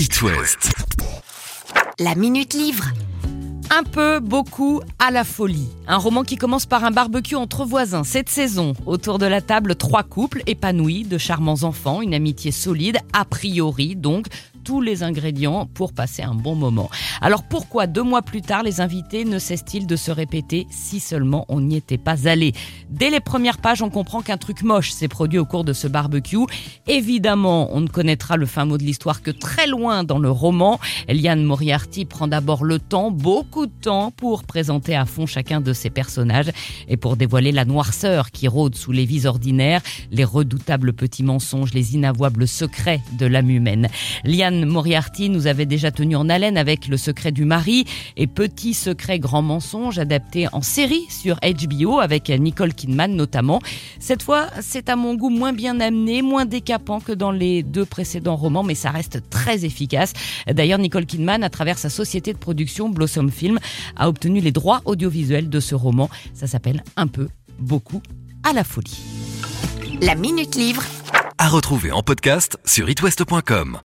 It West. La Minute Livre. Un peu, beaucoup, à la folie. Un roman qui commence par un barbecue entre voisins. Cette saison, autour de la table, trois couples épanouis, de charmants enfants, une amitié solide, a priori donc, tous les ingrédients pour passer un bon moment. Alors pourquoi deux mois plus tard les invités ne cessent-ils de se répéter si seulement on n'y était pas allé? Dès les premières pages on comprend qu'un truc moche s'est produit au cours de ce barbecue. Évidemment on ne connaîtra le fin mot de l'histoire que très loin dans le roman. Eliane Moriarty prend d'abord le temps, beaucoup de temps pour présenter à fond chacun de ses personnages et pour dévoiler la noirceur qui rôde sous les vies ordinaires, les redoutables petits mensonges, les inavouables secrets de l'âme humaine. Liane Moriarty nous avait déjà tenu en haleine avec Le secret du mari et Petit secret grand mensonge adapté en série sur HBO avec Nicole Kidman notamment. Cette fois, c'est à mon goût moins bien amené, moins décapant que dans les deux précédents romans, mais ça reste très efficace. D'ailleurs, Nicole Kidman, à travers sa société de production Blossom Film, a obtenu les droits audiovisuels de ce roman. Ça s'appelle Un peu, beaucoup, à la folie. La Minute Livre. À retrouver en podcast sur itwest.com.